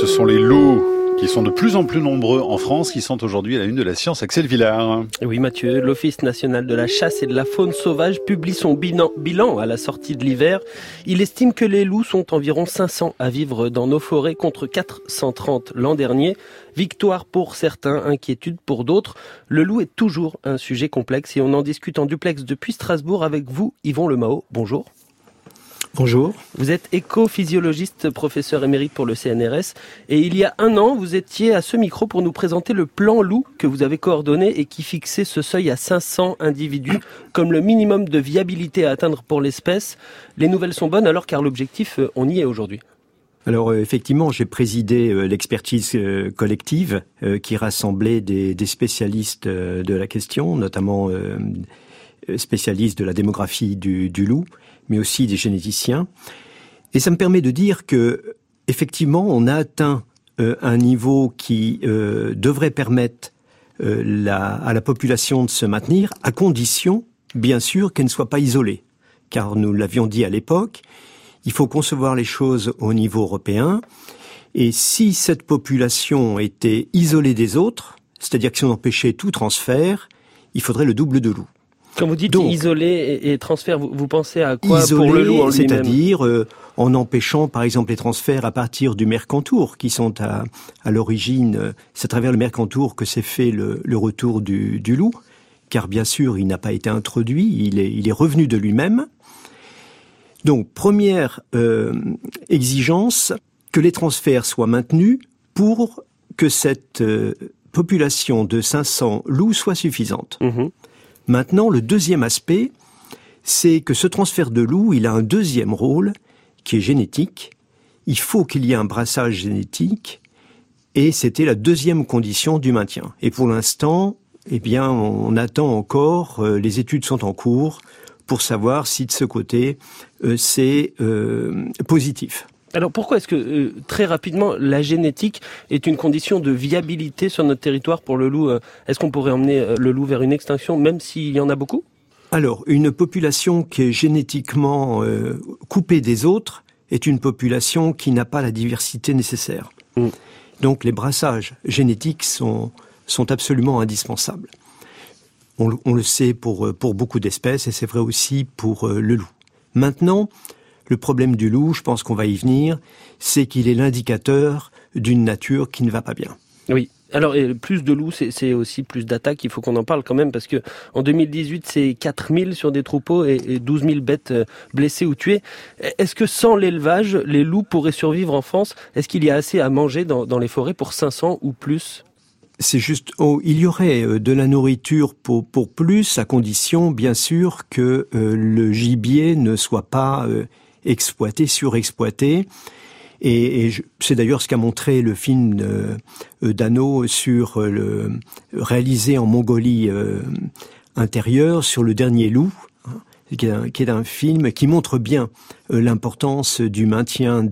ce sont les loups qui sont de plus en plus nombreux en France, qui sont aujourd'hui à la une de la science. Axel Villard. Oui, Mathieu, l'Office national de la chasse et de la faune sauvage publie son bilan, à la sortie de l'hiver. Il estime que les loups sont environ 500 à vivre dans nos forêts contre 430 l'an dernier. Victoire pour certains, inquiétude pour d'autres. Le loup est toujours un sujet complexe et on en discute en duplex depuis Strasbourg avec vous, Yvon Lemao. Bonjour. Bonjour. Vous êtes éco-physiologiste, professeur émérite pour le CNRS, et il y a un an, vous étiez à ce micro pour nous présenter le plan loup que vous avez coordonné et qui fixait ce seuil à 500 individus comme le minimum de viabilité à atteindre pour l'espèce. Les nouvelles sont bonnes alors car l'objectif, euh, on y est aujourd'hui. Alors euh, effectivement, j'ai présidé euh, l'expertise collective qui rassemblait des, spécialistes de la question, notamment spécialistes de la démographie du loup mais aussi des généticiens. Et ça me permet de dire que, effectivement, on a atteint euh, un niveau qui euh, devrait permettre euh, la, à la population de se maintenir, à condition, bien sûr, qu'elle ne soit pas isolée. Car nous l'avions dit à l'époque, il faut concevoir les choses au niveau européen. Et si cette population était isolée des autres, c'est-à-dire que si on empêchait tout transfert, il faudrait le double de loups. Quand vous dites isoler et, transfert, vous, pensez à quoi pour le loup C'est-à-dire euh, en empêchant, par exemple, les transferts à partir du Mercantour, qui sont à, à l'origine, euh, c'est à travers le Mercantour que s'est fait le, le retour du, du, loup, car bien sûr, il n'a pas été introduit, il est, il est revenu de lui-même. Donc, première euh, exigence, que les transferts soient maintenus pour que cette euh, population de 500 loups soit suffisante. Mmh. Maintenant, le deuxième aspect, c'est que ce transfert de loup, il a un deuxième rôle qui est génétique. Il faut qu'il y ait un brassage génétique et c'était la deuxième condition du maintien. Et pour l'instant, eh bien, on attend encore, euh, les études sont en cours pour savoir si de ce côté euh, c'est euh, positif. Alors pourquoi est-ce que euh, très rapidement la génétique est une condition de viabilité sur notre territoire pour le loup euh, Est-ce qu'on pourrait emmener euh, le loup vers une extinction même s'il y en a beaucoup? Alors une population qui est génétiquement coupée des autres est une population qui n'a pas la diversité nécessaire. Mm. Donc les brassages génétiques sont, sont absolument indispensables. On, on le sait pour, pour beaucoup d'espèces et c'est vrai aussi pour le loup. Maintenant, le problème du loup, je pense qu'on va y venir, c'est qu'il est l'indicateur d'une nature qui ne va pas bien. Oui. Alors, plus de loups, c'est aussi plus d'attaques. Il faut qu'on en parle quand même parce que en 2018, c'est 4000 sur des troupeaux et 12 000 bêtes euh, blessées ou tuées. Est-ce que sans l'élevage, les loups pourraient survivre en France? Est-ce qu'il y a assez à manger dans, les forêts pour 500 ou plus? C'est juste, oh, il y aurait euh, de la nourriture pour, pour plus, à condition, bien sûr, que euh, le gibier ne soit pas exploité, surexploité. Et, c'est d'ailleurs ce qu'a montré le film euh, d'Anno sur euh, le réalisé en Mongolie euh, intérieure sur le dernier loup, hein, qui, est un, film qui montre bien l'importance du maintien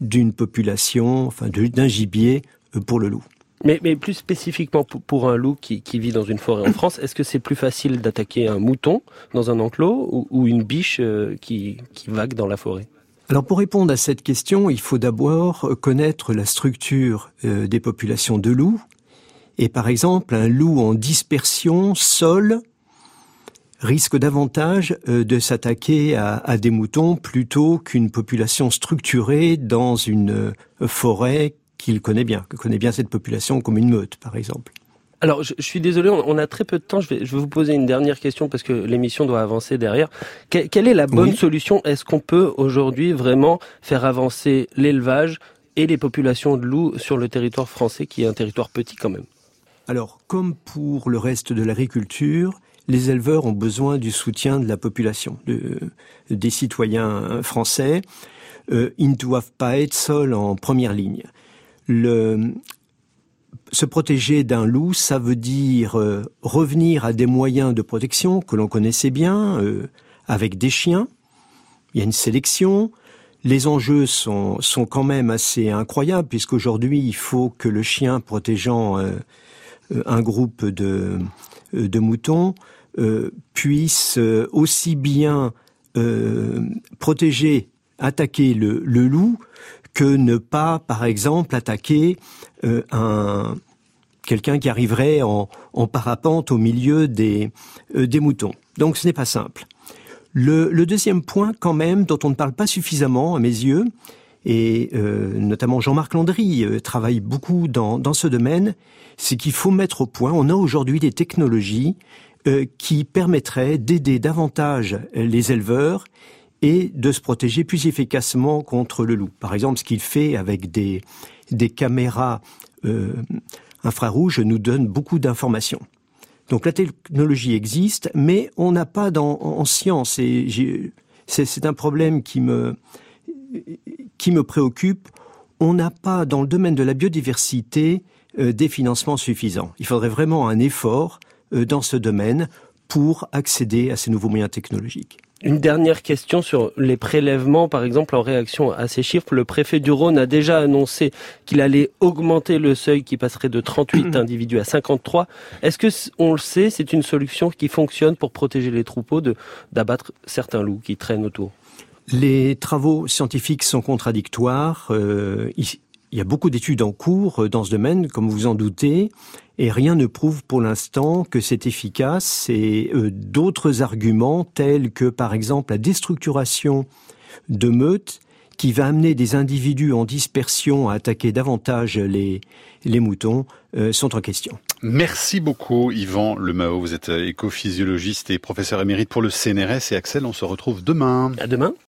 d'une population, d'un gibier pour le loup. Mais, plus spécifiquement pour, un loup qui, vit dans une forêt en France, est-ce que c'est plus facile d'attaquer un mouton dans un enclos ou, une biche qui, qui vague dans la forêt? Alors pour répondre à cette question, il faut d'abord connaître la structure euh, des populations de loups. Et par exemple, un loup en dispersion sol risque davantage euh, de s'attaquer à, des moutons plutôt qu'une population structurée dans une euh, forêt qu'il connaît bien, que connaît bien cette population comme une meute, par exemple. Alors, je, suis désolé, on, a très peu de temps. Je vais, je vais, vous poser une dernière question parce que l'émission doit avancer derrière. quelle est la bonne solution? Est-ce qu'on peut aujourd'hui vraiment faire avancer l'élevage et les populations de loups sur le territoire français, qui est un territoire petit quand même? Alors, comme pour le reste de l'agriculture, les éleveurs ont besoin du soutien de la population, de, des citoyens français. Euh, ils ne doivent pas être seuls en première ligne. Se protéger d'un loup, ça veut dire euh, revenir à des moyens de protection que l'on connaissait bien, euh, avec des chiens. Il y a une sélection. Les enjeux sont, quand même assez incroyables, puisqu'aujourd'hui, il faut que le chien protégeant euh, un groupe de, moutons puisse aussi bien protéger, attaquer le loup que ne pas, par exemple, attaquer euh, un quelqu'un qui arriverait en, parapente au milieu des, euh, des moutons. Donc ce n'est pas simple. Le, deuxième point, quand même, dont on ne parle pas suffisamment à mes yeux, et euh, notamment Jean-Marc Landry travaille beaucoup dans ce domaine, c'est qu'il faut mettre au point, on a aujourd'hui des technologies qui permettraient d'aider davantage les éleveurs et de se protéger plus efficacement contre le loup. Par exemple, ce qu'il fait avec des, caméras euh, infrarouges nous donne beaucoup d'informations. Donc la technologie existe, mais on n'a pas dans, en science, et c'est un problème qui me, qui me préoccupe, on n'a pas dans le domaine de la biodiversité euh, des financements suffisants. Il faudrait vraiment un effort euh, dans ce domaine pour accéder à ces nouveaux moyens technologiques. Une dernière question sur les prélèvements, par exemple, en réaction à ces chiffres. Le préfet du Rhône a déjà annoncé qu'il allait augmenter le seuil qui passerait de 38 individus à 53. Est-ce que, on le sait, c'est une solution qui fonctionne pour protéger les troupeaux de, d'abattre certains loups qui traînent autour? Les travaux scientifiques sont contradictoires. Euh, il y a beaucoup d'études en cours euh, dans ce domaine, comme vous en doutez, et rien ne prouve pour l'instant que c'est efficace. Et euh, d'autres arguments, tels que par exemple la déstructuration de meutes, qui va amener des individus en dispersion à attaquer davantage les, les moutons, euh, sont en question. Merci beaucoup Yvan Lemao, vous êtes écophysiologiste et professeur émérite pour le CNRS et Axel, on se retrouve demain. À demain.